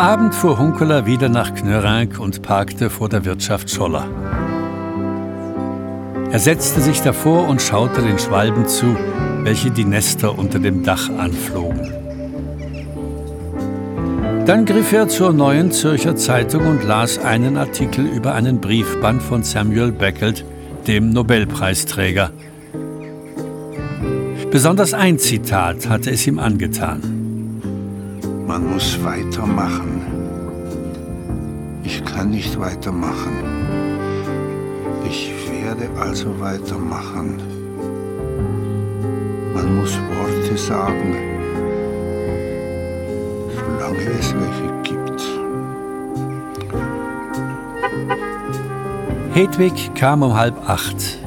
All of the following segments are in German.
Abend fuhr Hunkeler wieder nach Knörank und parkte vor der Wirtschaft Scholler. Er setzte sich davor und schaute den Schwalben zu, welche die Nester unter dem Dach anflogen. Dann griff er zur Neuen Zürcher Zeitung und las einen Artikel über einen Briefband von Samuel Beckett, dem Nobelpreisträger. Besonders ein Zitat hatte es ihm angetan. Man muss weitermachen. Nicht weitermachen. Ich werde also weitermachen. Man muss Worte sagen, solange es welche gibt. Hedwig kam um halb acht.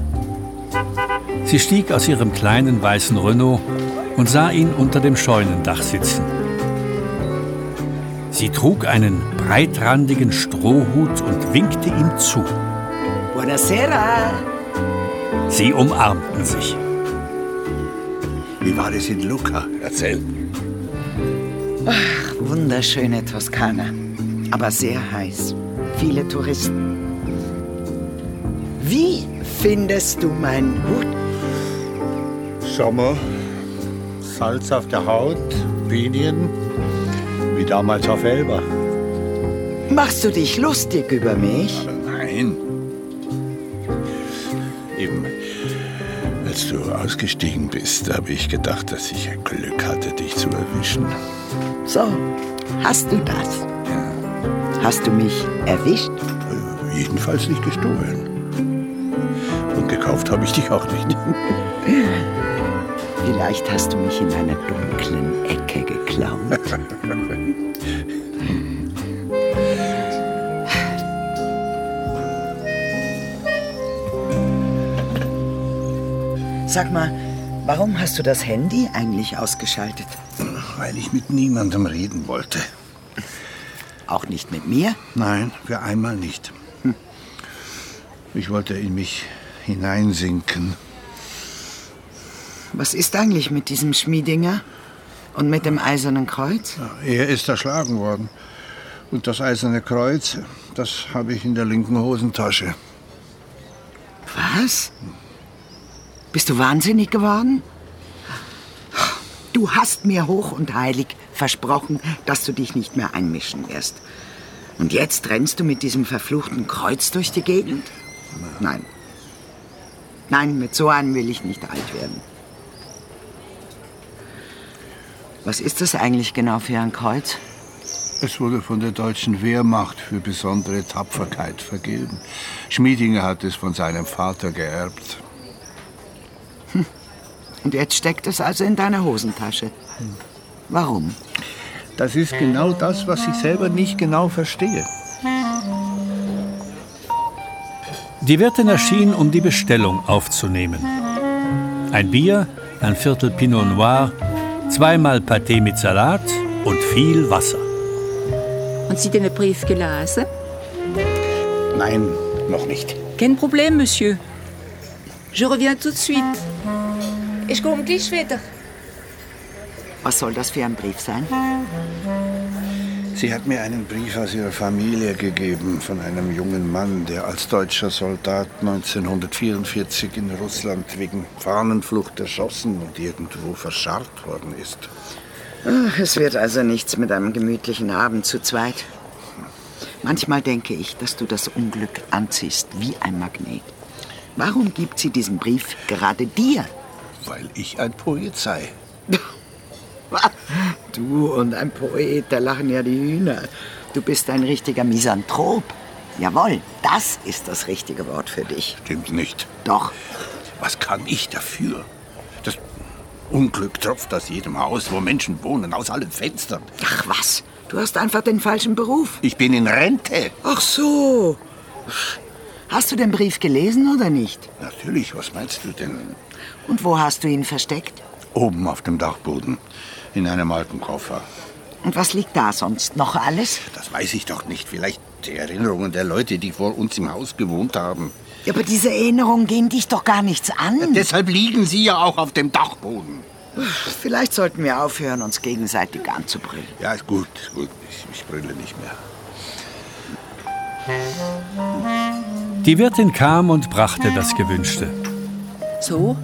Sie stieg aus ihrem kleinen weißen Renault und sah ihn unter dem Scheunendach sitzen. Sie trug einen breitrandigen Strohhut und winkte ihm zu. Buonasera. Sie umarmten sich. Wie war es in Lucca? Erzähl. Ach, wunderschöne Toskana. Aber sehr heiß. Viele Touristen. Wie findest du meinen Hut? Sommer, Salz auf der Haut, Linien, wie damals auf Elba. Machst du dich lustig über mich? Nein. Eben, als du ausgestiegen bist, habe ich gedacht, dass ich Glück hatte, dich zu erwischen. So, hast du das? Ja. Hast du mich erwischt? Jedenfalls nicht gestohlen. Und gekauft habe ich dich auch nicht. Vielleicht hast du mich in einer dunklen Ecke geklaut. Sag mal, warum hast du das Handy eigentlich ausgeschaltet? Weil ich mit niemandem reden wollte. Auch nicht mit mir? Nein, für einmal nicht. Hm. Ich wollte in mich hineinsinken. Was ist eigentlich mit diesem Schmiedinger und mit dem Eisernen Kreuz? Er ist erschlagen worden. Und das Eiserne Kreuz, das habe ich in der linken Hosentasche. Was? Bist du wahnsinnig geworden? Du hast mir hoch und heilig versprochen, dass du dich nicht mehr einmischen wirst. Und jetzt rennst du mit diesem verfluchten Kreuz durch die Gegend? Nein. Nein, mit so einem will ich nicht alt werden. Was ist das eigentlich genau für ein Kreuz? Es wurde von der deutschen Wehrmacht für besondere Tapferkeit vergeben. Schmiedinger hat es von seinem Vater geerbt. Und jetzt steckt es also in deiner Hosentasche. Warum? Das ist genau das, was ich selber nicht genau verstehe. Die Wirtin erschien, um die Bestellung aufzunehmen. Ein Bier, ein Viertel Pinot Noir, zweimal Pâté mit Salat und viel Wasser. Und Sie den Brief gelesen? Nein, noch nicht. Kein Problem, Monsieur. Je reviens tout de suite. Ich komme gleich wieder. Was soll das für ein Brief sein? Sie hat mir einen Brief aus ihrer Familie gegeben von einem jungen Mann, der als deutscher Soldat 1944 in Russland wegen Fahnenflucht erschossen und irgendwo verscharrt worden ist. Ach, es wird also nichts mit einem gemütlichen Abend zu zweit. Manchmal denke ich, dass du das Unglück anziehst wie ein Magnet. Warum gibt sie diesen Brief gerade dir? Weil ich ein Poet sei. Du und ein Poet, da lachen ja die Hühner. Du bist ein richtiger Misanthrop. Jawohl, das ist das richtige Wort für dich. Stimmt nicht. Doch. Was kann ich dafür? Das Unglück tropft aus jedem Haus, wo Menschen wohnen, aus allen Fenstern. Ach was, du hast einfach den falschen Beruf. Ich bin in Rente. Ach so. Hast du den Brief gelesen oder nicht? Natürlich, was meinst du denn? Und wo hast du ihn versteckt? Oben auf dem Dachboden, in einem alten Koffer. Und was liegt da sonst? Noch alles? Das weiß ich doch nicht. Vielleicht die Erinnerungen der Leute, die vor uns im Haus gewohnt haben. Ja, aber diese Erinnerungen gehen dich doch gar nichts an. Ja, deshalb liegen sie ja auch auf dem Dachboden. Vielleicht sollten wir aufhören, uns gegenseitig anzubrüllen. Ja, ist gut, ist gut. Ich, ich brülle nicht mehr. Die Wirtin kam und brachte das Gewünschte. So,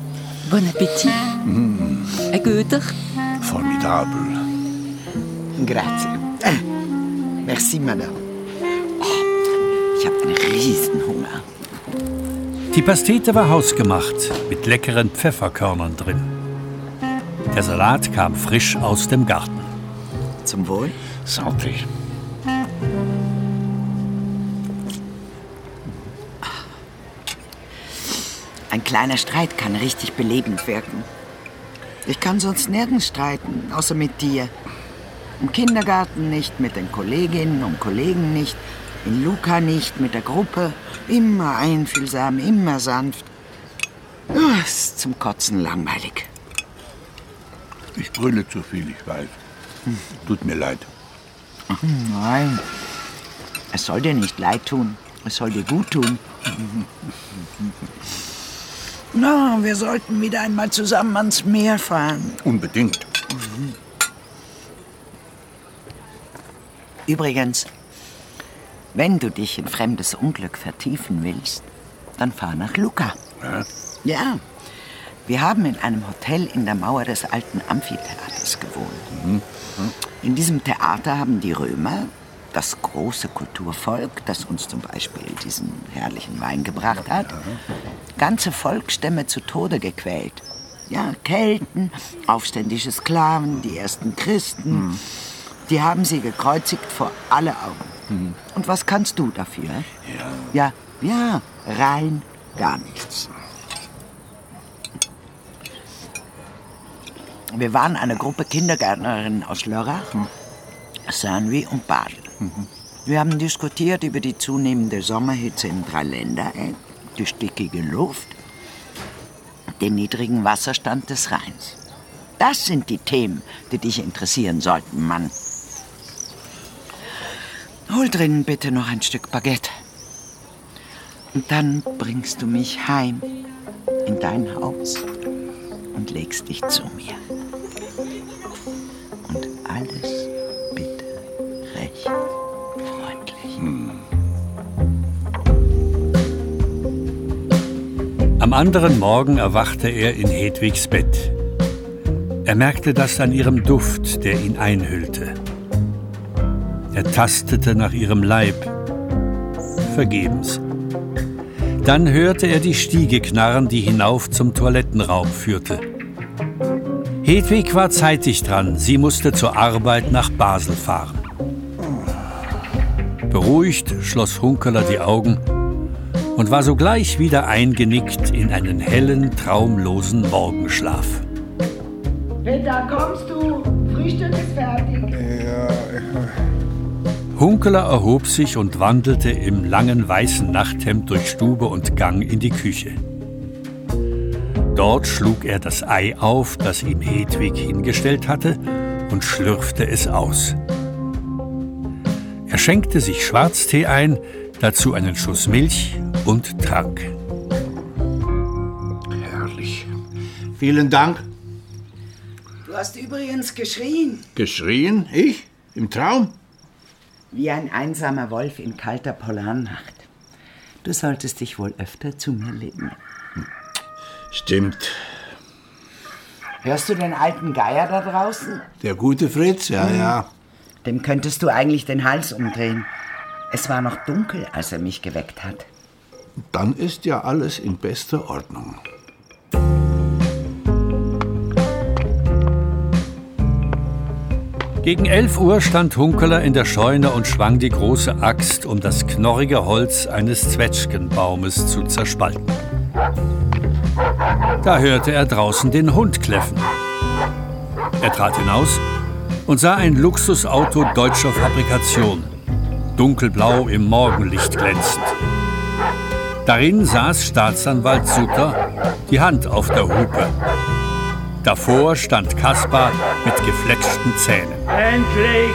bon Appetit. Mm. Ein guter. Formidabel. Grazie. Äh, merci, Madame. Oh, ich habe einen Riesenhunger. Die Pastete war hausgemacht, mit leckeren Pfefferkörnern drin. Der Salat kam frisch aus dem Garten. Zum Wohl. Santé. Kleiner Streit kann richtig belebend wirken. Ich kann sonst nirgends streiten, außer mit dir. Im Kindergarten nicht, mit den Kolleginnen und Kollegen nicht, in Luca nicht, mit der Gruppe. Immer einfühlsam, immer sanft. Oh, ist zum Kotzen langweilig. Ich brülle zu viel, ich weiß. Tut mir leid. Nein, es soll dir nicht leid tun. Es soll dir gut tun. Na, wir sollten wieder einmal zusammen ans Meer fahren. Unbedingt. Übrigens, wenn du dich in fremdes Unglück vertiefen willst, dann fahr nach Lucca. Ja? Ja, wir haben in einem Hotel in der Mauer des alten Amphitheaters gewohnt. In diesem Theater haben die Römer, das große Kulturvolk, das uns zum Beispiel diesen herrlichen Wein gebracht hat, ganze Volksstämme zu Tode gequält. Ja, Kelten, aufständische Sklaven, die ersten Christen. Die haben sie gekreuzigt vor alle Augen. Und was kannst du dafür? Ja. Ja, rein gar nichts. Wir waren eine Gruppe Kindergärtnerinnen aus Lörrach, Saint-Louis und Basel. Wir haben diskutiert über die zunehmende Sommerhitze im Dreiländereck, die stickige Luft, den niedrigen Wasserstand des Rheins. Das sind die Themen, die dich interessieren sollten, Mann. Hol drinnen bitte noch ein Stück Baguette. Und dann bringst du mich heim in dein Haus und legst dich zu mir. Am anderen Morgen erwachte er in Hedwigs Bett. Er merkte das an ihrem Duft, der ihn einhüllte. Er tastete nach ihrem Leib. Vergebens. Dann hörte er die Stiege knarren, die hinauf zum Toilettenraum führte. Hedwig war zeitig dran. Sie musste zur Arbeit nach Basel fahren. Beruhigt schloss Hunkeler die Augen und war sogleich wieder eingenickt in einen hellen, traumlosen Morgenschlaf. Peter, kommst du? Frühstück ist fertig. Hunkeler erhob sich und wandelte im langen weißen Nachthemd durch Stube und Gang in die Küche. Dort schlug er das Ei auf, das ihm Hedwig hingestellt hatte, und schlürfte es aus. Er schenkte sich Schwarztee ein, dazu einen Schuss Milch und trank. Herrlich. Vielen Dank. Du hast übrigens geschrien. Geschrien? Ich? Im Traum? Wie ein einsamer Wolf in kalter Polarnacht. Du solltest dich wohl öfter zu mir legen. Stimmt. Hörst du den alten Geier da draußen? Der gute Fritz, ja, ja. Dem könntest du eigentlich den Hals umdrehen. Es war noch dunkel, als er mich geweckt hat. Dann ist ja alles in bester Ordnung. Gegen 11 Uhr stand Hunkeler in der Scheune und schwang die große Axt, um das knorrige Holz eines Zwetschgenbaumes zu zerspalten. Da hörte er draußen den Hund kläffen. Er trat hinaus und sah ein Luxusauto deutscher Fabrikation, dunkelblau im Morgenlicht glänzend. Darin saß Staatsanwalt Sutter, die Hand auf der Hupe. Davor stand Kaspar mit gefletschten Zähnen. Endlich!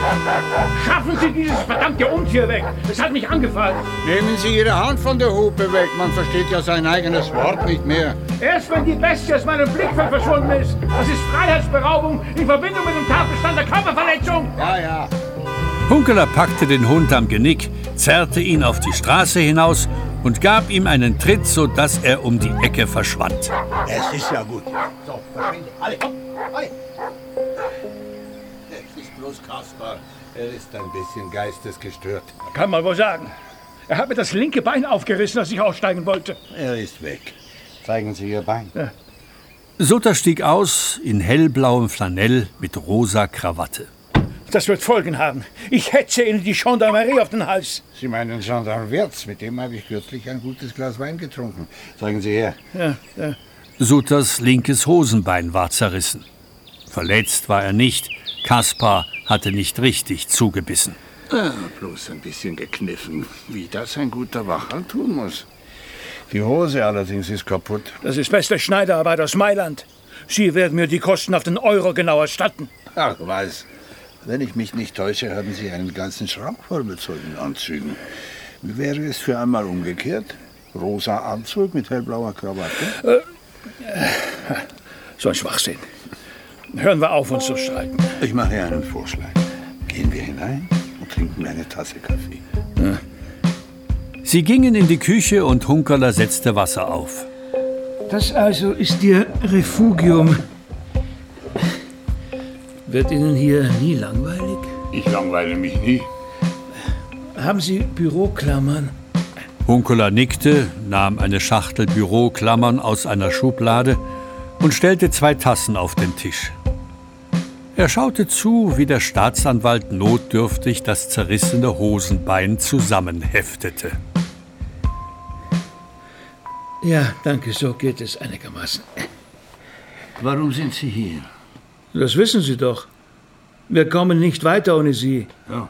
Schaffen Sie dieses verdammte Untier weg! Es hat mich angefallen! Nehmen Sie Ihre Hand von der Hupe weg. Man versteht ja sein eigenes Wort nicht mehr. Erst wenn die Bestie aus meinem Blickfeld verschwunden ist. Das ist Freiheitsberaubung in Verbindung mit dem Tatbestand der Körperverletzung. Ja, ja. Hunkeler packte den Hund am Genick, zerrte ihn auf die Straße hinaus und gab ihm einen Tritt, sodass er um die Ecke verschwand. Es ist ja gut. So, verschwinde. Alle, komm, alle. Es ist bloß Kaspar. Er ist ein bisschen geistesgestört. Kann man wohl sagen. Er hat mir das linke Bein aufgerissen, als ich aussteigen wollte. Er ist weg. Zeigen Sie Ihr Bein. Sutter stieg aus in hellblauem Flanell mit rosa Krawatte. Das wird Folgen haben. Ich hetze Ihnen die Gendarmerie auf den Hals. Sie meinen Gendarm Wirz, mit dem habe ich kürzlich ein gutes Glas Wein getrunken. Zeigen Sie her. Ja, ja. Sutters linkes Hosenbein war zerrissen. Verletzt war er nicht. Kaspar hatte nicht richtig zugebissen. Ah, bloß ein bisschen gekniffen, wie das ein guter Wachhal tun muss. Die Hose allerdings ist kaputt. Das ist beste Schneiderarbeit aus Mailand. Sie werden mir die Kosten auf den Euro genau erstatten. Ach, was. Wenn ich mich nicht täusche, haben Sie einen ganzen Schrank voll mit solchen Anzügen. Wie wäre es für einmal umgekehrt? Rosa Anzug mit hellblauer Krawatte? So ein Schwachsinn. Hören wir auf, uns zu streiten. Ich mache einen Vorschlag. Gehen wir hinein und trinken eine Tasse Kaffee. Sie gingen in die Küche und Hunkerler setzte Wasser auf. Das also ist Ihr Refugium. Wird Ihnen hier nie langweilig? Ich langweile mich nie. Haben Sie Büroklammern? Hunkeler nickte, nahm eine Schachtel Büroklammern aus einer Schublade und stellte zwei Tassen auf den Tisch. Er schaute zu, wie der Staatsanwalt notdürftig das zerrissene Hosenbein zusammenheftete. Ja, danke, so geht es einigermaßen. Warum sind Sie hier? Das wissen Sie doch. Wir kommen nicht weiter ohne Sie. Ja.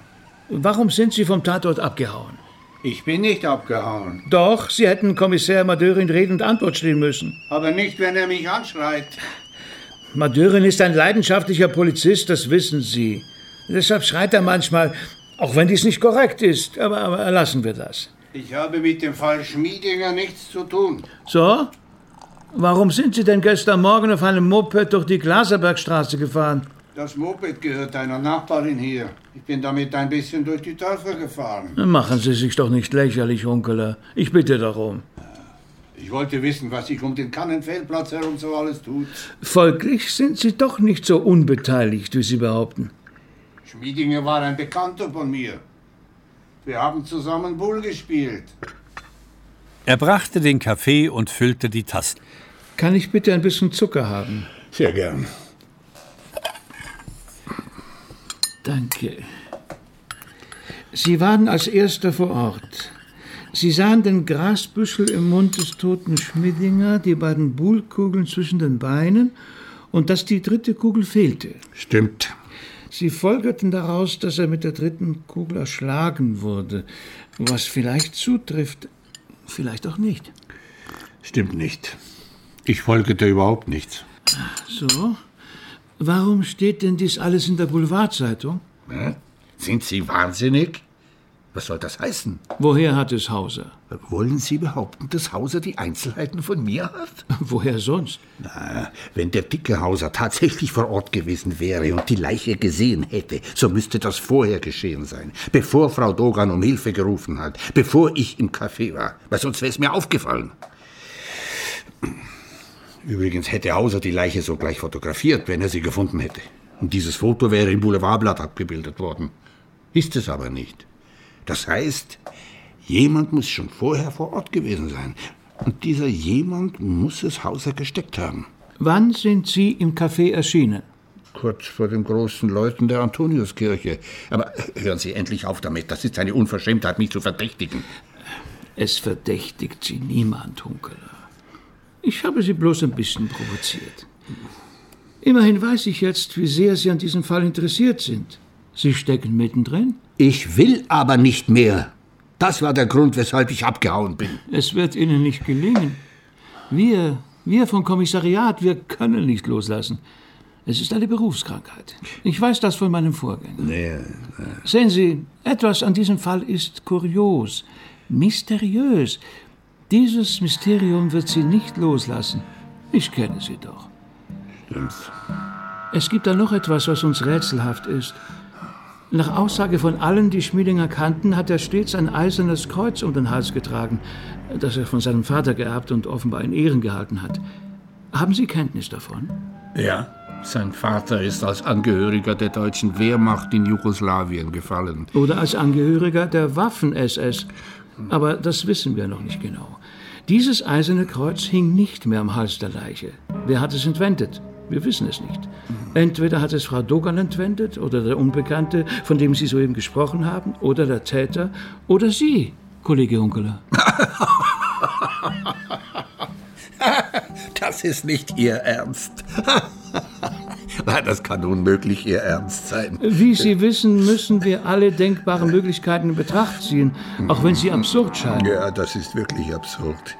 Warum sind Sie vom Tatort abgehauen? Ich bin nicht abgehauen. Doch, Sie hätten Kommissär Madörin Rede und Antwort stehen müssen. Aber nicht, wenn er mich anschreit. Madörin ist ein leidenschaftlicher Polizist, das wissen Sie. Deshalb schreit er manchmal, auch wenn dies nicht korrekt ist. Aber, aber lassen wir das. Ich habe mit dem Fall Schmiedinger nichts zu tun. So? Warum sind Sie denn gestern Morgen auf einem Moped durch die Glaserbergstraße gefahren? Das Moped gehört einer Nachbarin hier. Ich bin damit ein bisschen durch die Dörfer gefahren. Machen Sie sich doch nicht lächerlich, Onkeler. Ich bitte darum. Ich wollte wissen, was sich um den Kannenfeldplatz herum so alles tut. Folglich sind Sie doch nicht so unbeteiligt, wie Sie behaupten. Schmiedinger war ein Bekannter von mir. Wir haben zusammen Bull gespielt. Er brachte den Kaffee und füllte die Tassen. Kann ich bitte ein bisschen Zucker haben? Sehr gern. Danke. Sie waren als Erster vor Ort. Sie sahen den Grasbüschel im Mund des toten Schmidinger, die beiden Buhlkugeln zwischen den Beinen und dass die dritte Kugel fehlte. Stimmt. Sie folgerten daraus, dass er mit der dritten Kugel erschlagen wurde, was vielleicht zutrifft, vielleicht auch nicht. Stimmt nicht. Ich folgete überhaupt nichts. So? Warum steht denn dies alles in der Boulevardzeitung? Hä? Sind Sie wahnsinnig? Was soll das heißen? Woher hat es Hauser? Wollen Sie behaupten, dass Hauser die Einzelheiten von mir hat? Woher sonst? Na, wenn der dicke Hauser tatsächlich vor Ort gewesen wäre und die Leiche gesehen hätte, so müsste das vorher geschehen sein, bevor Frau Dogan um Hilfe gerufen hat, bevor ich im Café war, weil sonst wäre es mir aufgefallen. Übrigens hätte Hauser die Leiche sogleich fotografiert, wenn er sie gefunden hätte. Und dieses Foto wäre im Boulevardblatt abgebildet worden. Ist es aber nicht. Das heißt, jemand muss schon vorher vor Ort gewesen sein. Und dieser jemand muss es Hauser gesteckt haben. Wann sind Sie im Café erschienen? Kurz vor den großen Leuten der Antoniuskirche. Aber hören Sie endlich auf damit. Das ist eine Unverschämtheit, mich zu verdächtigen. Es verdächtigt Sie niemand, Hunkeler. Ich habe Sie bloß ein bisschen provoziert. Immerhin weiß ich jetzt, wie sehr Sie an diesem Fall interessiert sind. Sie stecken mittendrin. Ich will aber nicht mehr. Das war der Grund, weshalb ich abgehauen bin. Es wird Ihnen nicht gelingen. Wir Wir vom Kommissariat, wir können nicht loslassen. Es ist eine Berufskrankheit. Ich weiß das von meinem Vorgänger. Nee, nee. Sehen Sie, etwas an diesem Fall ist kurios, mysteriös. Dieses Mysterium wird Sie nicht loslassen. Ich kenne Sie doch. Stimmt's. Es gibt da noch etwas, was uns rätselhaft ist. Nach Aussage von allen, die Schmiedinger kannten, hat er stets ein eisernes Kreuz um den Hals getragen, das er von seinem Vater geerbt und offenbar in Ehren gehalten hat. Haben Sie Kenntnis davon? Ja. Sein Vater ist als Angehöriger der deutschen Wehrmacht in Jugoslawien gefallen. Oder als Angehöriger der Waffen-SS. Aber das wissen wir noch nicht genau. Dieses eiserne Kreuz hing nicht mehr am Hals der Leiche. Wer hat es entwendet? Wir wissen es nicht. Entweder hat es Frau Dogan entwendet oder der Unbekannte, von dem Sie soeben gesprochen haben, oder der Täter, oder Sie, Kollege Unkeler. Das ist nicht Ihr Ernst. Nein, das kann unmöglich Ihr Ernst sein. Wie Sie wissen, müssen wir alle denkbaren Möglichkeiten in Betracht ziehen, auch wenn sie absurd scheinen. Ja, das ist wirklich absurd.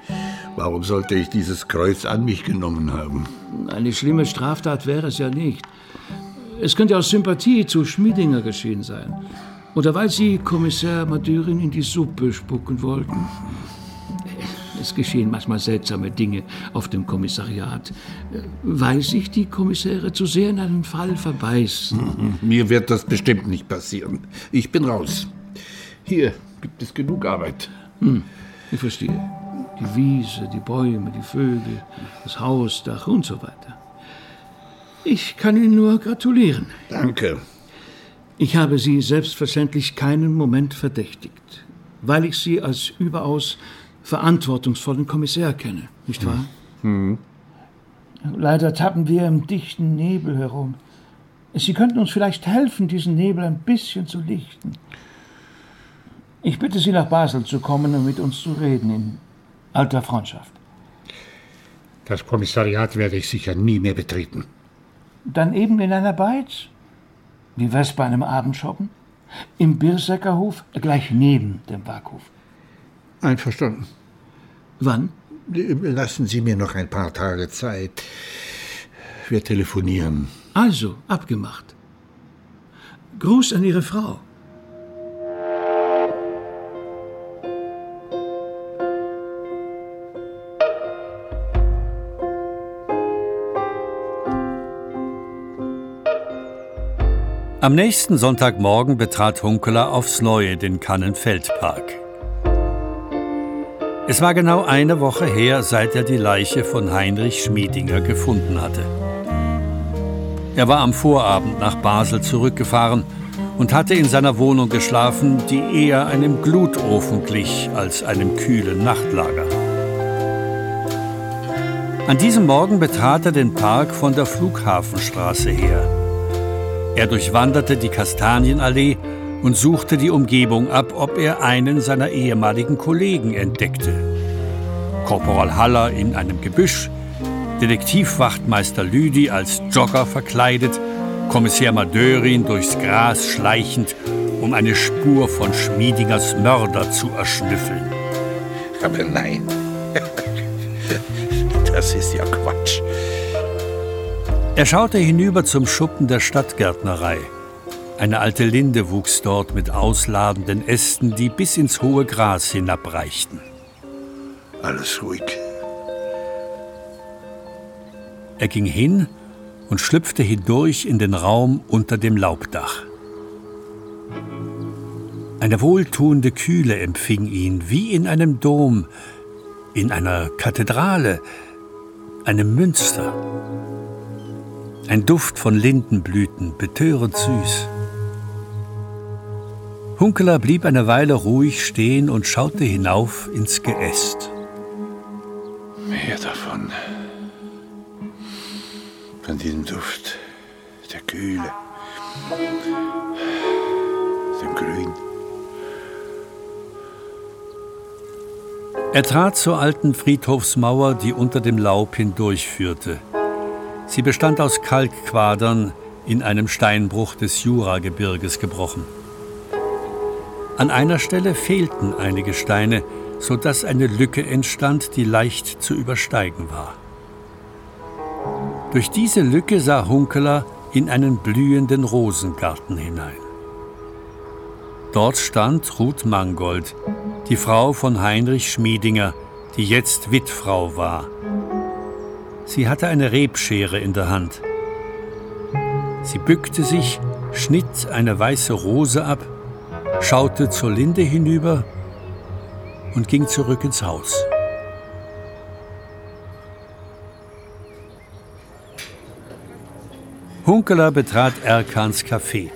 Warum sollte ich dieses Kreuz an mich genommen haben? Eine schlimme Straftat wäre es ja nicht. Es könnte aus Sympathie zu Schmiedinger geschehen sein. Oder weil Sie Kommissar Madurin in die Suppe spucken wollten. Es geschehen manchmal seltsame Dinge auf dem Kommissariat, weil sich die Kommissäre zu sehr in einen Fall verbeißen. Mir wird das bestimmt nicht passieren. Ich bin raus. Hier gibt es genug Arbeit. Hm, ich verstehe. Die Wiese, die Bäume, die Vögel, das Hausdach und so weiter. Ich kann Ihnen nur gratulieren. Danke. Ich habe Sie selbstverständlich keinen Moment verdächtigt, weil ich Sie als überaus verantwortungsvollen Kommissar kenne, nicht wahr? Hm. Leider tappen wir im dichten Nebel herum. Sie könnten uns vielleicht helfen, diesen Nebel ein bisschen zu lichten. Ich bitte Sie, nach Basel zu kommen und mit uns zu reden, in alter Freundschaft. Das Kommissariat werde ich sicher nie mehr betreten. Dann eben in einer Beiz? Wie wär's bei einem Abendschoppen? Im Birsäckerhof, gleich neben dem Backhof. Einverstanden. Wann? Lassen Sie mir noch ein paar Tage Zeit. Wir telefonieren. Also, abgemacht. Gruß an Ihre Frau. Am nächsten Sonntagmorgen betrat Hunkeler aufs Neue den Kannenfeldpark. Es war genau eine Woche her, seit er die Leiche von Heinrich Schmiedinger gefunden hatte. Er war am Vorabend nach Basel zurückgefahren und hatte in seiner Wohnung geschlafen, die eher einem Glutofen glich als einem kühlen Nachtlager. An diesem Morgen betrat er den Park von der Flughafenstraße her. Er durchwanderte die Kastanienallee und suchte die Umgebung ab, ob er einen seiner ehemaligen Kollegen entdeckte. Korporal Haller in einem Gebüsch, Detektivwachtmeister Lüdi als Jogger verkleidet, Kommissär Madörin durchs Gras schleichend, um eine Spur von Schmiedingers Mörder zu erschnüffeln. Aber nein, das ist ja Quatsch. Er schaute hinüber zum Schuppen der Stadtgärtnerei. Eine alte Linde wuchs dort mit ausladenden Ästen, die bis ins hohe Gras hinabreichten. Alles ruhig. Er ging hin und schlüpfte hindurch in den Raum unter dem Laubdach. Eine wohltuende Kühle empfing ihn, wie in einem Dom, in einer Kathedrale, einem Münster. Ein Duft von Lindenblüten, betörend süß. Hunkeler blieb eine Weile ruhig stehen und schaute hinauf ins Geäst. Mehr davon. Von diesem Duft, der Kühle, dem Grün. Er trat zur alten Friedhofsmauer, die unter dem Laub hindurchführte. Sie bestand aus Kalkquadern in einem Steinbruch des Juragebirges gebrochen. An einer Stelle fehlten einige Steine, sodass eine Lücke entstand, die leicht zu übersteigen war. Durch diese Lücke sah Hunkeler in einen blühenden Rosengarten hinein. Dort stand Ruth Mangold, die Frau von Heinrich Schmiedinger, die jetzt Witfrau war. Sie hatte eine Rebschere in der Hand. Sie bückte sich, schnitt eine weiße Rose ab, schaute zur Linde hinüber und ging zurück ins Haus. Hunkeler betrat Erkans Café.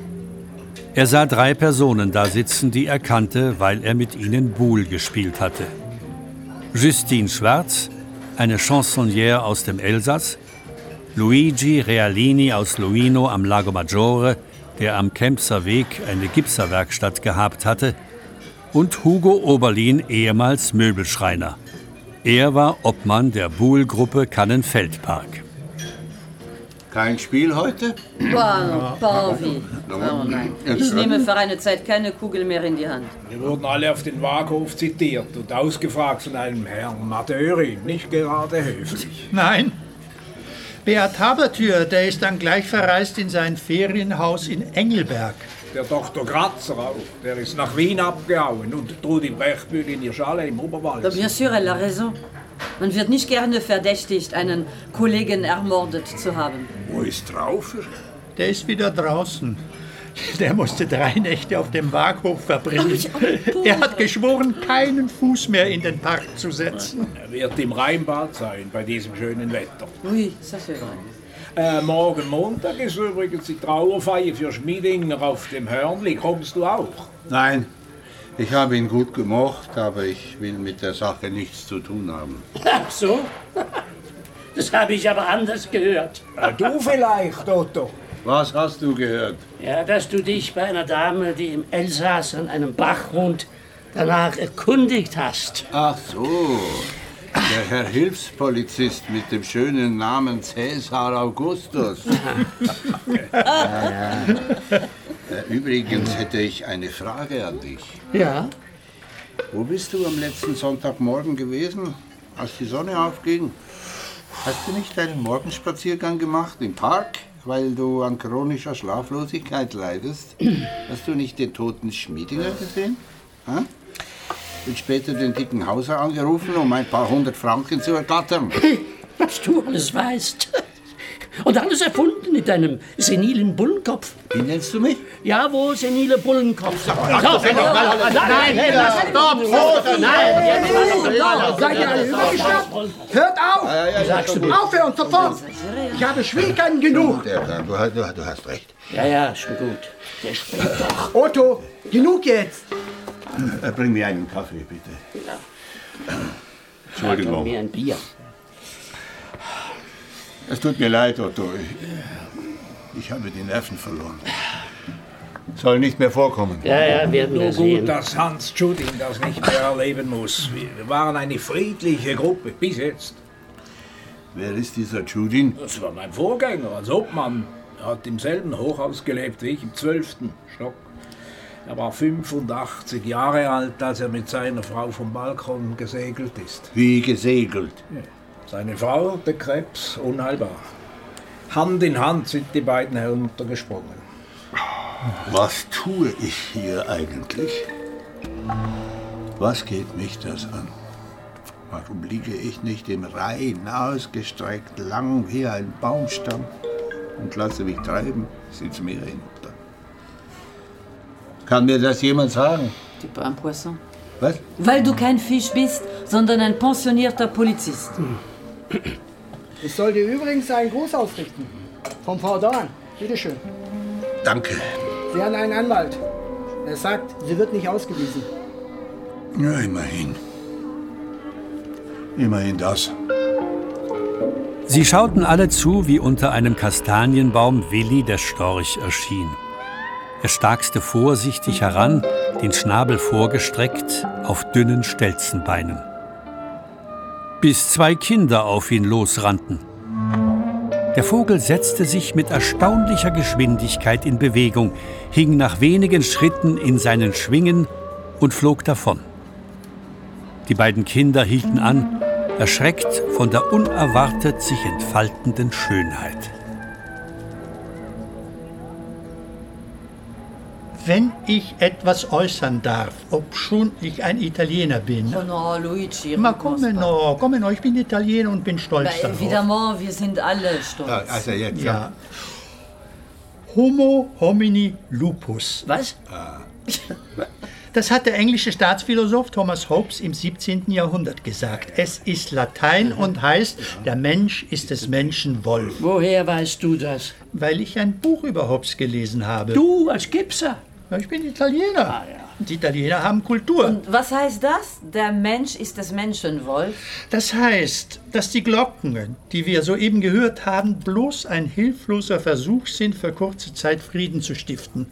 Er sah drei Personen da sitzen, die er kannte, weil er mit ihnen Boule gespielt hatte. Justine Schwarz, eine Chansonnière aus dem Elsass, Luigi Realini aus Luino am Lago Maggiore, der am Kempser Weg eine Gipserwerkstatt gehabt hatte, und Hugo Oberlin, ehemals Möbelschreiner. Er war Obmann der Buhl-Gruppe Kannenfeldpark. Kein Spiel heute? Boah, pas envie. Oh nein. Ich nehme für eine Zeit keine Kugel mehr in die Hand. Wir wurden alle auf den Waaghof zitiert und ausgefragt von einem Herrn Madeuri. Nicht gerade höflich. Nein. Beat Habertür, der ist dann gleich verreist in sein Ferienhaus in Engelberg. Der Dr. Kratzer auch. Der ist nach Wien abgehauen und Trudi Brechbühl in ihr Schale im Oberwald. Bien sûr, elle a raison. Man wird nicht gerne verdächtigt, einen Kollegen ermordet zu haben. Wo ist Traufer? Der ist wieder draußen. Der musste drei Nächte auf dem Waaghof verbringen. Er hat geschworen, keinen Fuß mehr in den Park zu setzen. Er wird im Rheinbad sein, bei diesem schönen Wetter. Oui, ça c'est vrai. Äh, morgen Montag ist übrigens die Trauerfeier für Schmiedinger auf dem Hörnli. Kommst du auch? Nein. Ich habe ihn gut gemocht, aber ich will mit der Sache nichts zu tun haben. Ach so? Das habe ich aber anders gehört. Äh, du vielleicht, Otto. Was hast du gehört? Ja, dass du dich bei einer Dame, die im Elsass an einem Bach wohnt, danach erkundigt hast. Ach so. Der Herr Hilfspolizist mit dem schönen Namen Cäsar Augustus. ja, ja. Äh, Übrigens hätte ich eine Frage an dich. Ja? Wo bist du am letzten Sonntagmorgen gewesen, als die Sonne aufging? Hast du nicht einen Morgenspaziergang gemacht im Park, weil du an chronischer Schlaflosigkeit leidest? Hast du nicht den toten Schmiedinger gesehen? Ha? Und später den dicken Hauser angerufen, um ein paar hundert Franken zu ergattern. Was du alles weißt. Und alles erfunden in deinem senilen Bullenkopf. Wie nennst du mich? Ja, wo senile Bullenkopf. Ach, doch, doch, doch, nein, hey, stopp, stopp, nein, Seid ihr alle übergeschnappt? Hört auf! Sagst du mir? Aufhören, sofort! Ich habe Schwierigkeiten genug. Du, du, du hast recht. Ja, ja, schon gut. Der springt doch. Otto, genug jetzt! Äh, Bring mir einen Kaffee, bitte. Entschuldigung. mir ein Bier. Es tut mir leid, Otto. Ich, ich habe die Nerven verloren. Soll nicht mehr vorkommen. Ja, ja, werden wir Nur sehen. gut, dass Hans Schuding das nicht mehr erleben muss. Wir waren eine friedliche Gruppe, bis jetzt. Wer ist dieser Judin? Das war mein Vorgänger als Obmann. Er hat im selben Hochhaus gelebt wie ich, im zwölften Stock. Er war 85 Jahre alt, als er mit seiner Frau vom Balkon gesegelt ist. Wie gesegelt. Seine Frau, der Krebs, unheilbar. Hand in Hand sind die beiden heruntergesprungen. Was tue ich hier eigentlich? Was geht mich das an? Warum liege ich nicht im Rhein ausgestreckt, lang wie ein Baumstamm und lasse mich treiben ins Meer hinunter? Kann mir das jemand sagen? Peux un poisson. Was? Weil du kein Fisch bist, sondern ein pensionierter Polizist. Ich soll dir übrigens einen Gruß ausrichten. Vom Frau Dorn. Bitteschön. Danke. Sie hat einen Anwalt. Er sagt, sie wird nicht ausgewiesen. Ja, immerhin. Immerhin das. Sie schauten alle zu, wie unter einem Kastanienbaum Willi der Storch erschien. Er starkste vorsichtig heran, den Schnabel vorgestreckt, auf dünnen Stelzenbeinen. Bis zwei Kinder auf ihn losrannten. Der Vogel setzte sich mit erstaunlicher Geschwindigkeit in Bewegung, hing nach wenigen Schritten in seinen Schwingen und flog davon. Die beiden Kinder hielten an erschreckt von der unerwartet sich entfaltenden Schönheit. Wenn ich etwas äußern darf, obschon ich ein Italiener bin. Oh no, Luigi. Ma come no, come no, ich bin Italiener und bin stolz Bah, darauf. Évidemment, wir sind alle stolz. Also jetzt. Ja. Homo homini lupus. Was? Das hat der englische Staatsphilosoph Thomas Hobbes im 17. Jahrhundert gesagt. Es ist Latein und heißt, der Mensch ist des Menschen Wolf. Woher weißt du das? Weil ich ein Buch über Hobbes gelesen habe. Du als Gipser? Ja, Ich bin Italiener. Und die Italiener haben Kultur. Was heißt das? Der Mensch ist des Menschen Wolf? Das heißt, dass die Glocken, die wir soeben gehört haben, bloß ein hilfloser Versuch sind, für kurze Zeit Frieden zu stiften.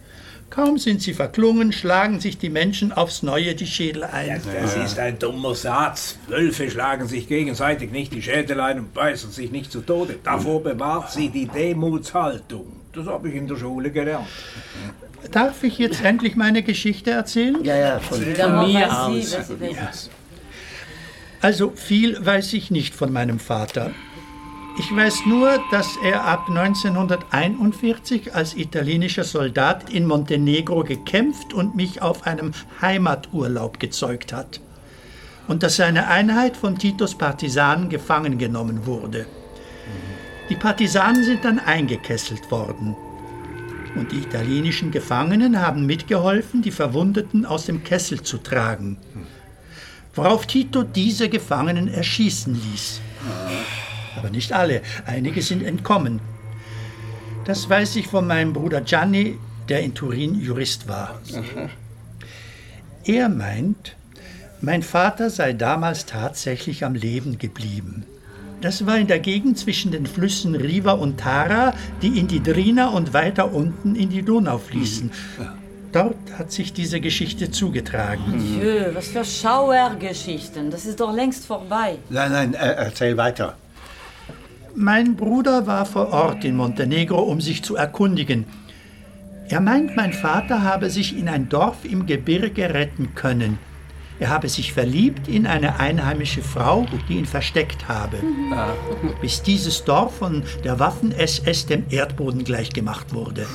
Kaum sind sie verklungen, schlagen sich die Menschen aufs Neue die Schädel ein. Das ist ein dummer Satz. Wölfe schlagen sich gegenseitig nicht die Schädel ein und beißen sich nicht zu Tode. Davor bewahrt sie die Demutshaltung. Das habe ich in der Schule gelernt. Darf ich jetzt endlich meine Geschichte erzählen? Ja, ja, von, von mir aus. vas-y. Also viel weiß ich nicht von meinem Vater. Ich weiß nur, dass er ab 1941 als italienischer Soldat in Montenegro gekämpft und mich auf einem Heimaturlaub gezeugt hat. Und dass seine Einheit von Titos Partisanen gefangen genommen wurde. Die Partisanen sind dann eingekesselt worden. Und die italienischen Gefangenen haben mitgeholfen, die Verwundeten aus dem Kessel zu tragen worauf Tito diese Gefangenen erschießen ließ. Aber nicht alle, einige sind entkommen. Das weiß ich von meinem Bruder Gianni, der in Turin Jurist war. Er meint, mein Vater sei damals tatsächlich am Leben geblieben. Das war in der Gegend zwischen den Flüssen Riva und Tara, die in die Drina und weiter unten in die Donau fließen. Dort hat sich diese Geschichte zugetragen. Jö, was für Schauergeschichten. Das ist doch längst vorbei. Nein, nein, äh, erzähl weiter. Mein Bruder war vor Ort in Montenegro, um sich zu erkundigen. Er meint, mein Vater habe sich in ein Dorf im Gebirge retten können. Er habe sich verliebt in eine einheimische Frau, die ihn versteckt habe. Bis dieses Dorf von der Waffen-SS dem Erdboden gleichgemacht wurde.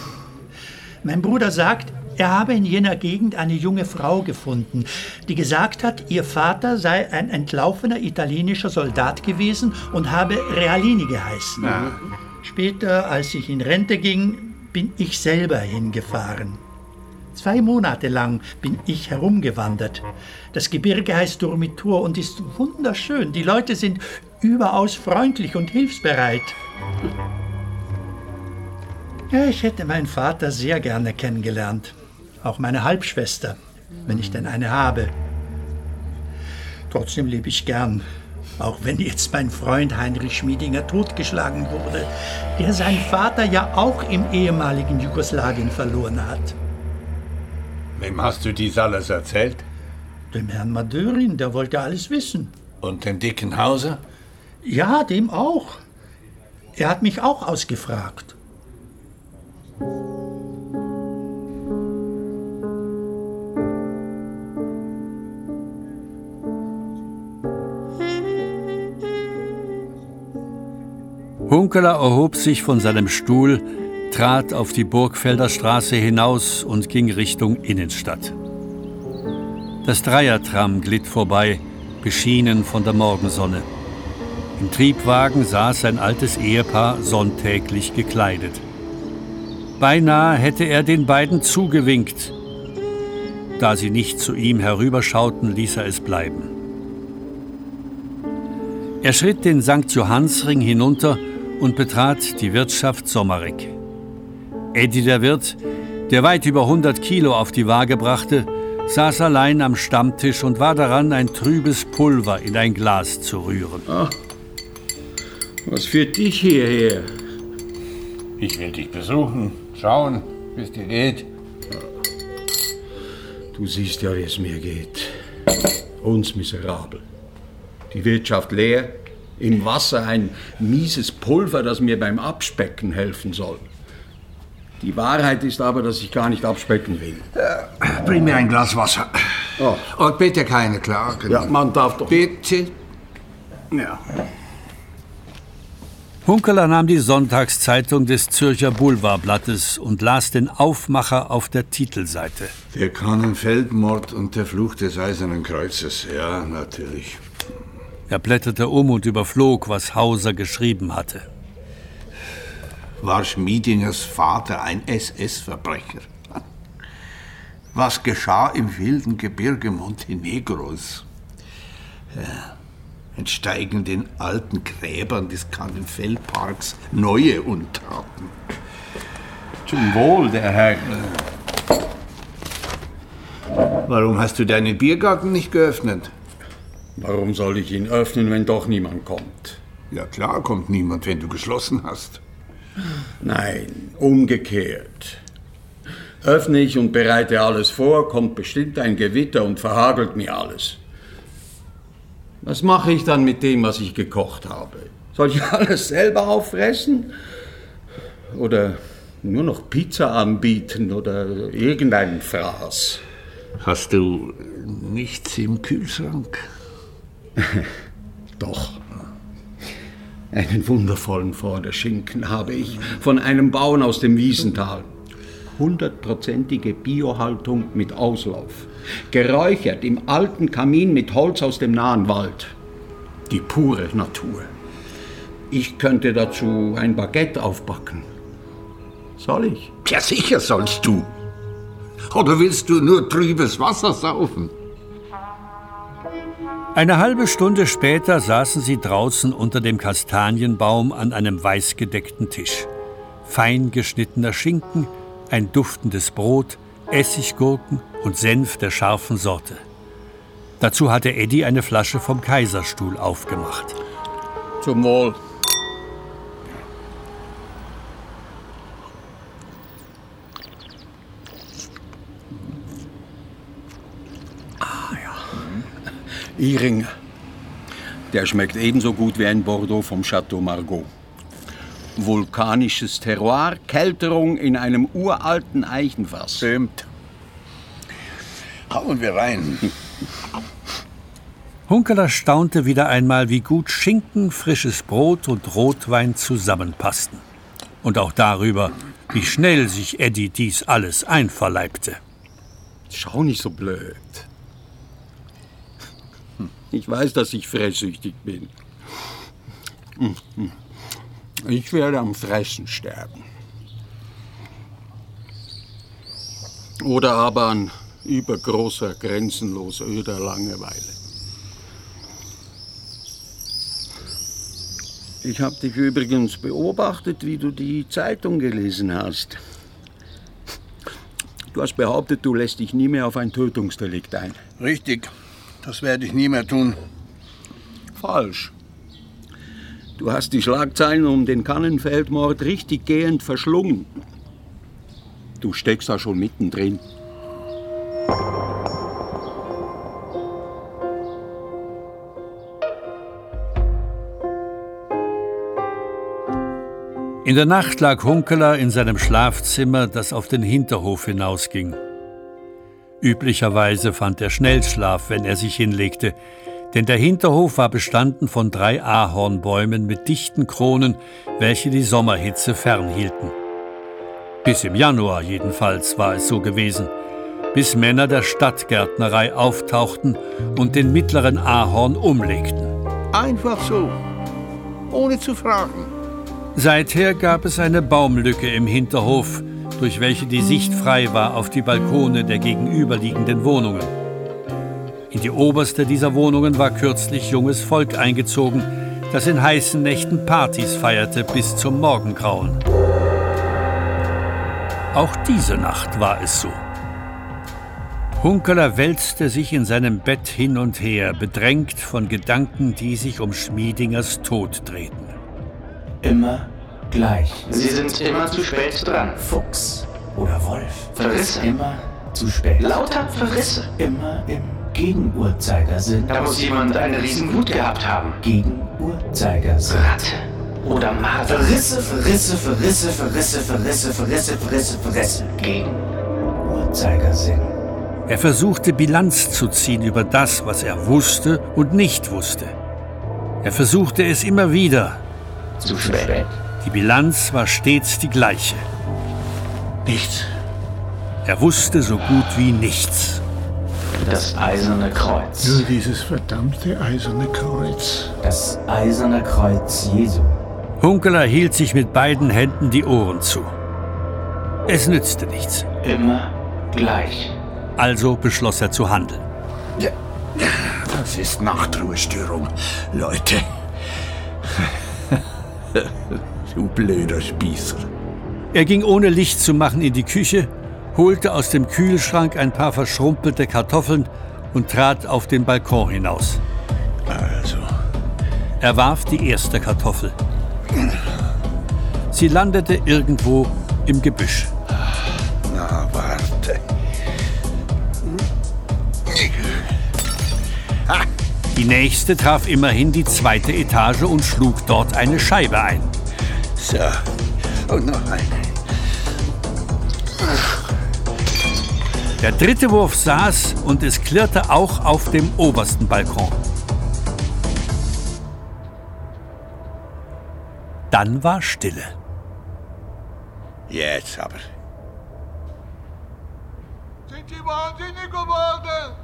Mein Bruder sagt, er habe in jener Gegend eine junge Frau gefunden, die gesagt hat, ihr Vater sei ein entlaufener italienischer Soldat gewesen und habe Realini geheißen. Später, als ich in Rente ging, bin ich selber hingefahren. Zwei Monate lang bin ich herumgewandert. Das Gebirge heißt Dormitor und ist wunderschön. Die Leute sind überaus freundlich und hilfsbereit. Ja, ich hätte meinen Vater sehr gerne kennengelernt. Auch meine Halbschwester, wenn ich denn eine habe. Trotzdem lebe ich gern. Auch wenn jetzt mein Freund Heinrich Schmiedinger totgeschlagen wurde, der seinen Vater ja auch im ehemaligen Jugoslawien verloren hat. Wem hast du dies alles erzählt? Dem Herrn Madörin, der wollte alles wissen. Und dem dicken Hauser? Ja, dem auch. Er hat mich auch ausgefragt. Hunkeler erhob sich von seinem Stuhl, trat auf die Burgfelder Straße hinaus und ging Richtung Innenstadt. Das Dreiertram glitt vorbei, beschienen von der Morgensonne. Im Triebwagen saß ein altes Ehepaar sonntäglich gekleidet. Beinahe hätte er den beiden zugewinkt. Da sie nicht zu ihm herüberschauten, ließ er es bleiben. Er schritt den St. Johannsring hinunter und betrat die Wirtschaft Sommerek. Eddie der Wirt, der weit über 100 Kilo auf die Waage brachte, saß allein am Stammtisch und war daran, ein trübes Pulver in ein Glas zu rühren. Was führt dich hierher? Ich will dich besuchen, schauen, wie es dir geht. Du siehst ja, wie es mir geht. Uns miserabel. Die Wirtschaft leer, im Wasser ein mieses Pulver, das mir beim Abspecken helfen soll. Die Wahrheit ist aber, dass ich gar nicht abspecken will. Bring mir ein Glas Wasser. Oh. Und bitte keine Klagen. Ja, man darf doch. Bitte. Ja. Hunkeler nahm die Sonntagszeitung des Zürcher Boulevardblattes und las den Aufmacher auf der Titelseite. Der Kannenfeldmord und der Fluch des Eisernen Kreuzes. Ja, natürlich. Er blätterte um und überflog, was Hauser geschrieben hatte. War Schmiedingers Vater ein SS-Verbrecher? Was geschah im wilden Gebirge Montenegros? Ja entsteigen den alten Gräbern des Kannenfellparks neue Untaten. Zum Wohl, der Herr. Warum hast du deinen Biergarten nicht geöffnet? Warum soll ich ihn öffnen, wenn doch niemand kommt? Ja klar kommt niemand, wenn du geschlossen hast. Nein, umgekehrt. Öffne ich und bereite alles vor, kommt bestimmt ein Gewitter und verhagelt mir alles. Was mache ich dann mit dem, was ich gekocht habe? Soll ich alles selber auffressen? Oder nur noch Pizza anbieten oder irgendeinen Fraß? Hast du nichts im Kühlschrank? Doch. Einen wundervollen Vorderschinken habe ich von einem Bauern aus dem Wiesental. Hundertprozentige Biohaltung mit Auslauf geräuchert im alten Kamin mit Holz aus dem nahen Wald. Die pure Natur. Ich könnte dazu ein Baguette aufbacken. Soll ich? Ja, sicher sollst du. Oder willst du nur trübes Wasser saufen? Eine halbe Stunde später saßen sie draußen unter dem Kastanienbaum an einem weißgedeckten Tisch. Fein geschnittener Schinken, ein duftendes Brot, Essiggurken und Senf der scharfen Sorte. Dazu hatte Eddie eine Flasche vom Kaiserstuhl aufgemacht. Zum Wohl. Ihring. Der schmeckt ebenso gut wie ein Bordeaux vom Chateau Margaux. Vulkanisches Terroir, Kälterung in einem uralten Eichenfass. Stimmt. Hauen wir rein. Hunkeler staunte wieder einmal, wie gut Schinken, frisches Brot und Rotwein zusammenpassten. Und auch darüber, wie schnell sich Eddie dies alles einverleibte. Schau nicht so blöd. Ich weiß, dass ich fressüchtig bin. Ich werde am Fressen sterben. Oder aber an übergroßer, grenzenloser, öder Langeweile. Ich habe dich übrigens beobachtet, wie du die Zeitung gelesen hast. Du hast behauptet, du lässt dich nie mehr auf ein Tötungsdelikt ein. Richtig. Das werde ich nie mehr tun. Falsch. Du hast die Schlagzeilen um den Kannenfeldmord richtig gehend verschlungen. Du steckst da schon mittendrin. In der Nacht lag Hunkeler in seinem Schlafzimmer, das auf den Hinterhof hinausging. Üblicherweise fand er Schnellschlaf, wenn er sich hinlegte, denn der Hinterhof war bestanden von drei Ahornbäumen mit dichten Kronen, welche die Sommerhitze fernhielten. Bis im Januar jedenfalls war es so gewesen, bis Männer der Stadtgärtnerei auftauchten und den mittleren Ahorn umlegten. Einfach so, ohne zu fragen. Seither gab es eine Baumlücke im Hinterhof, durch welche die Sicht frei war auf die Balkone der gegenüberliegenden Wohnungen. In die oberste dieser Wohnungen war kürzlich junges Volk eingezogen, das in heißen Nächten Partys feierte bis zum Morgengrauen. Auch diese Nacht war es so. Hunkeler wälzte sich in seinem Bett hin und her, bedrängt von Gedanken, die sich um Schmiedingers Tod drehten. Immer gleich. Sie sind immer zu spät dran. Fuchs oder Wolf. Verrisse. Immer zu spät. Lauter Verrisse. Immer im Gegenuhrzeigersinn. Da muss jemand eine Riesenwut gehabt haben. Gegenuhrzeigersinn. Ratte. Oder Marder. Verrisse, Verrisse, Verrisse, Verrisse, Verrisse, Verrisse, Verrisse, Verrisse. Gegenuhrzeigersinn. Er versuchte Bilanz zu ziehen über das, was er wusste und nicht wusste. Er versuchte es immer wieder. Zu spät. Die Bilanz war stets die gleiche. Nichts. Er wusste so gut wie nichts. Das Eiserne Kreuz. Nur dieses verdammte Eiserne Kreuz. Das Eiserne Kreuz Jesu. Hunkeler hielt sich mit beiden Händen die Ohren zu. Es nützte nichts. Immer gleich. Also beschloss er zu handeln. Das ist Nachtruhestörung, Leute. du blöder Spießer. Er ging ohne Licht zu machen in die Küche, holte aus dem Kühlschrank ein paar verschrumpelte Kartoffeln und trat auf den Balkon hinaus. Also. Er warf die erste Kartoffel. Sie landete irgendwo im Gebüsch. Na, warte. Die nächste traf immerhin die zweite Etage und schlug dort eine Scheibe ein. So. Und noch eine. Der dritte Wurf saß und es klirrte auch auf dem obersten Balkon. Dann war Stille. Jetzt aber. Sind Sie wahnsinnig geworden?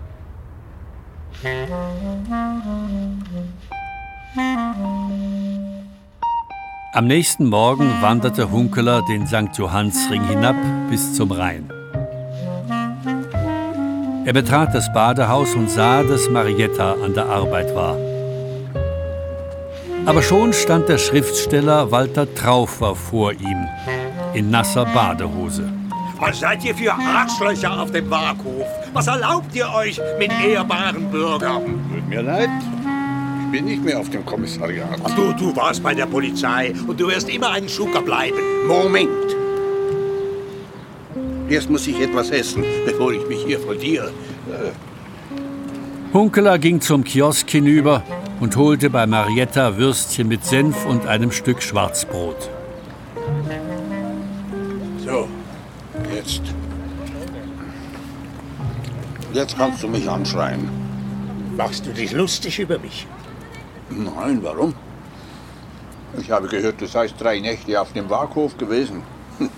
Am nächsten Morgen wanderte Hunkeler den St. Johannsring hinab bis zum Rhein. Er betrat das Badehaus und sah, dass Marietta an der Arbeit war. Aber schon stand der Schriftsteller Walter Traufer vor ihm, in nasser Badehose. Was seid ihr für Arschlöcher auf dem Waghof? Was erlaubt ihr euch mit ehrbaren Bürgern? Tut mir leid. Ich bin nicht mehr auf dem Kommissariat. Ach, du, du warst bei der Polizei und du wirst immer ein Schucker bleiben. Moment. Erst muss ich etwas essen, bevor ich mich hier von dir. Äh, Hunkeler ging zum Kiosk hinüber und holte bei Marietta Würstchen mit Senf und einem Stück Schwarzbrot. so, jetzt. Jetzt kannst du mich anschreien. Machst du dich lustig über mich? Nein, warum? Ich habe gehört, du seist drei Nächte auf dem Waghof gewesen. Hm.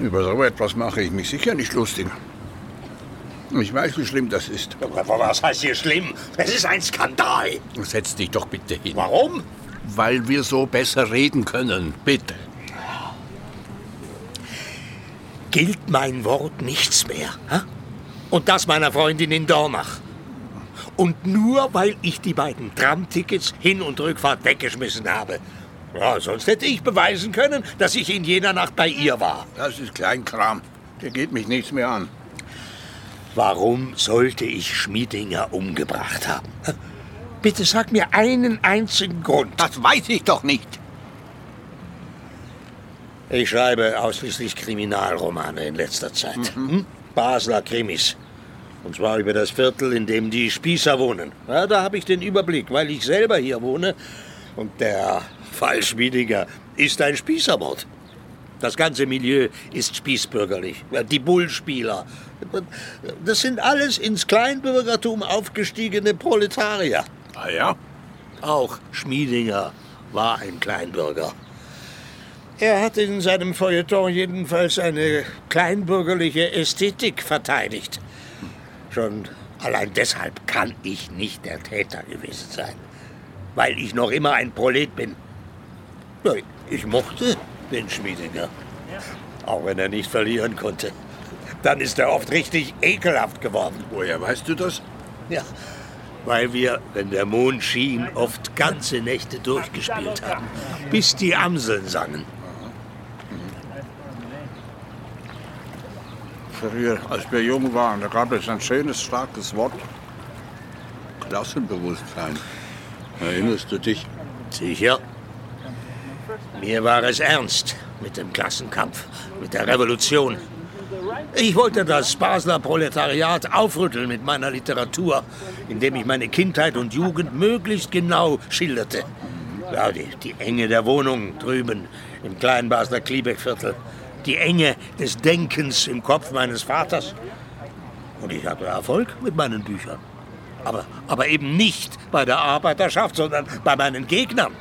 Über so etwas mache ich mich sicher nicht lustig. Ich weiß, wie schlimm das ist. Was heißt hier schlimm? Es ist ein Skandal. Setz dich doch bitte hin. Warum? Weil wir so besser reden können. Bitte. Gilt mein Wort nichts mehr? hä? Und das meiner Freundin in Dornach. Und nur weil ich die beiden Tramtickets Hin- und Rückfahrt weggeschmissen habe. Ja, sonst hätte ich beweisen können, dass ich in jener Nacht bei ihr war. Das ist Kleinkram. Der geht mich nichts mehr an. Warum sollte ich Schmiedinger umgebracht haben? Bitte sag mir einen einzigen Grund. Das weiß ich doch nicht. Ich schreibe ausschließlich Kriminalromane in letzter Zeit. Hm? Basler Krimis. Und zwar über das Viertel, in dem die Spießer wohnen. Ja, da habe ich den Überblick, weil ich selber hier wohne. Und der Fall Schmiedinger ist ein Spießermord. Das ganze Milieu ist spießbürgerlich. Die Bullspieler. Das sind alles ins Kleinbürgertum aufgestiegene Proletarier. Ah ja? Auch Schmiedinger war ein Kleinbürger. Er hat in seinem Feuilleton jedenfalls eine kleinbürgerliche Ästhetik verteidigt. Schon allein deshalb kann ich nicht der Täter gewesen sein. Weil ich noch immer ein Prolet bin. Ich mochte den Schmiedinger. Auch wenn er nicht verlieren konnte. Dann ist er oft richtig ekelhaft geworden. Woher weißt du das? Ja, weil wir, wenn der Mond schien, oft ganze Nächte durchgespielt haben, bis die Amseln sangen. Früher, als wir jung waren, da gab es ein schönes, starkes Wort. Klassenbewusstsein. Erinnerst du dich? Sicher. Mir war es ernst mit dem Klassenkampf, mit der Revolution. Ich wollte das Basler Proletariat aufrütteln mit meiner Literatur, indem ich meine Kindheit und Jugend möglichst genau schilderte. Ja, die, die Enge der Wohnung drüben im kleinen Basler Kliebeckviertel. Die Enge des Denkens im Kopf meines Vaters. Und ich hatte Erfolg mit meinen Büchern. Aber, aber eben nicht bei der Arbeiterschaft, sondern bei meinen Gegnern.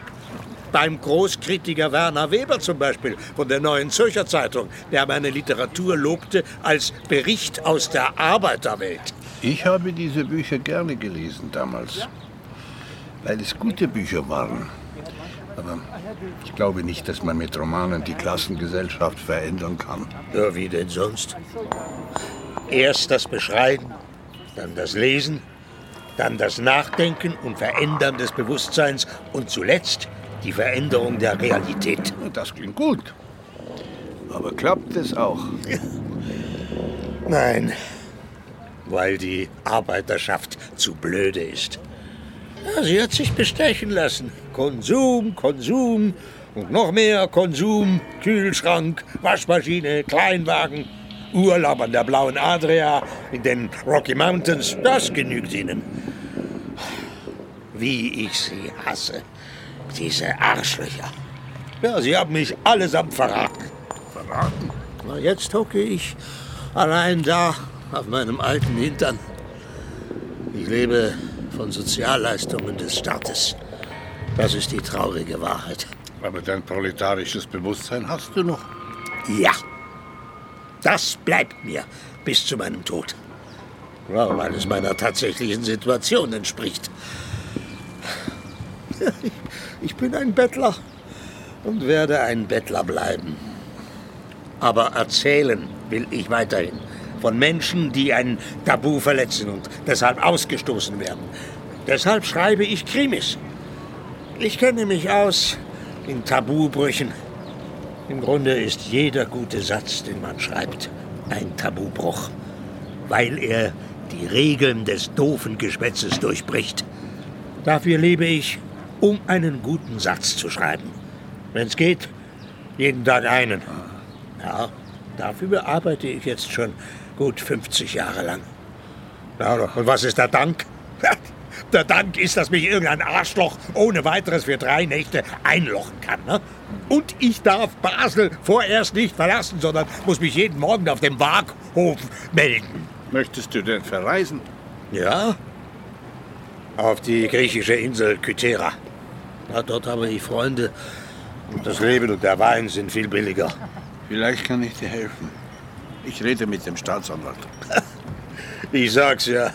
Beim Großkritiker Werner Weber zum Beispiel von der Neuen Zürcher Zeitung, der meine Literatur lobte als Bericht aus der Arbeiterwelt. Ich habe diese Bücher gerne gelesen damals, weil es gute Bücher waren. Aber ich glaube nicht, dass man mit Romanen die Klassengesellschaft verändern kann. Ja, wie denn sonst? Erst das Beschreiben, dann das Lesen, dann das Nachdenken und Verändern des Bewusstseins und zuletzt die Veränderung der Realität. Das klingt gut. Aber klappt es auch? Nein, weil die Arbeiterschaft zu blöde ist. Ja, sie hat sich bestechen lassen. Konsum, Konsum und noch mehr Konsum. Kühlschrank, Waschmaschine, Kleinwagen, Urlaub an der blauen Adria in den Rocky Mountains. Das genügt ihnen. Wie ich sie hasse. Diese Arschlöcher. Ja, sie haben mich allesamt verraten. Verraten? Na, jetzt hocke ich allein da auf meinem alten Hintern. Ich lebe von Sozialleistungen des Staates. Das ist die traurige Wahrheit. Aber dein proletarisches Bewusstsein hast du noch. Ja. Das bleibt mir bis zu meinem Tod. Ja, weil es meiner tatsächlichen Situation entspricht. Ich bin ein Bettler und werde ein Bettler bleiben. Aber erzählen will ich weiterhin von Menschen, die ein Tabu verletzen und deshalb ausgestoßen werden. Deshalb schreibe ich Krimis. Ich kenne mich aus in Tabubrüchen. Im Grunde ist jeder gute Satz, den man schreibt, ein Tabubruch, weil er die Regeln des doofen Geschwätzes durchbricht. Dafür lebe ich, um einen guten Satz zu schreiben. Wenn es geht, jeden Tag einen. Ja, dafür arbeite ich jetzt schon gut 50 Jahre lang. Ja, und was ist der Dank? Der Dank ist, dass mich irgendein Arschloch ohne weiteres für drei Nächte einlochen kann. Ne? Und ich darf Basel vorerst nicht verlassen, sondern muss mich jeden Morgen auf dem Waaghof melden. Möchtest du denn verreisen? Ja, auf die griechische Insel Kythera. Ja, dort habe ich Freunde. Und das Leben und der Wein sind viel billiger. Vielleicht kann ich dir helfen. Ich rede mit dem Staatsanwalt. Ich sag's ja.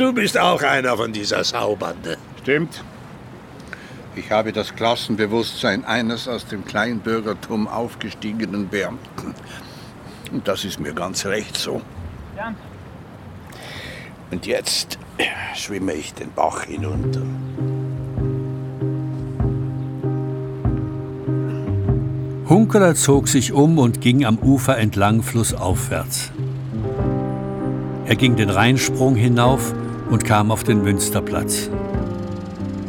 Du bist auch einer von dieser Saubande. Stimmt. Ich habe das Klassenbewusstsein eines aus dem Kleinbürgertum aufgestiegenen Beamten. Und das ist mir ganz recht so. Und jetzt schwimme ich den Bach hinunter. Hunkeler zog sich um und ging am Ufer entlang flussaufwärts. Er ging den Rheinsprung hinauf und kam auf den Münsterplatz.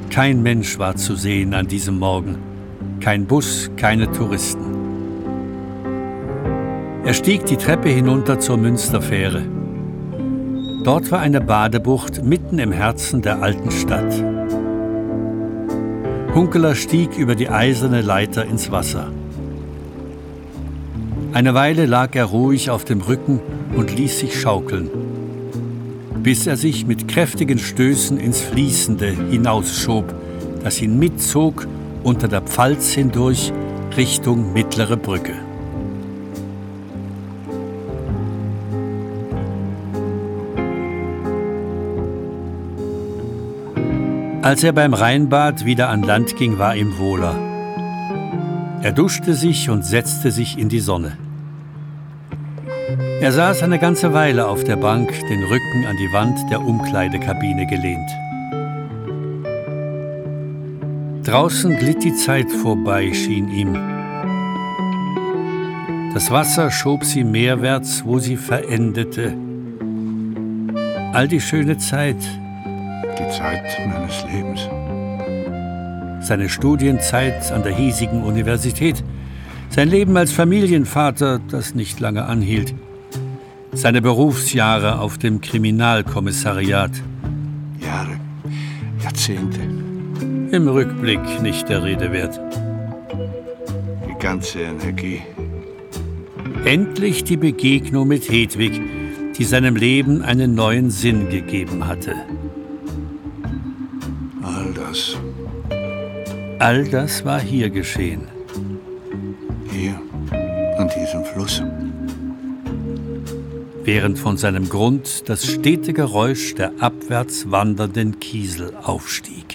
Kein Mensch war zu sehen an diesem Morgen. Kein Bus, keine Touristen. Er stieg die Treppe hinunter zur Münsterfähre. Dort war eine Badebucht mitten im Herzen der alten Stadt. Hunkeler stieg über die eiserne Leiter ins Wasser. Eine Weile lag er ruhig auf dem Rücken und ließ sich schaukeln, bis er sich mit kräftigen Stößen ins Fließende hinausschob, das ihn mitzog unter der Pfalz hindurch Richtung Mittlere Brücke. Als er beim Rheinbad wieder an Land ging, war ihm wohler. Er duschte sich und setzte sich in die Sonne. Er saß eine ganze Weile auf der Bank, den Rücken an die Wand der Umkleidekabine gelehnt. Draußen glitt die Zeit vorbei, schien ihm. Das Wasser schob sie meerwärts, wo sie verendete. All die schöne Zeit, Die Zeit meines Lebens. seine Studienzeit an der hiesigen Universität, sein Leben als Familienvater, das nicht lange anhielt, seine Berufsjahre auf dem Kriminalkommissariat. Jahre, Jahrzehnte. Im Rückblick nicht der Rede wert. Die ganze Energie. Endlich die Begegnung mit Hedwig, die seinem Leben einen neuen Sinn gegeben hatte. das. All das war hier geschehen. Hier, an diesem Fluss. Während von seinem Grund das stete Geräusch der abwärts wandernden Kiesel aufstieg.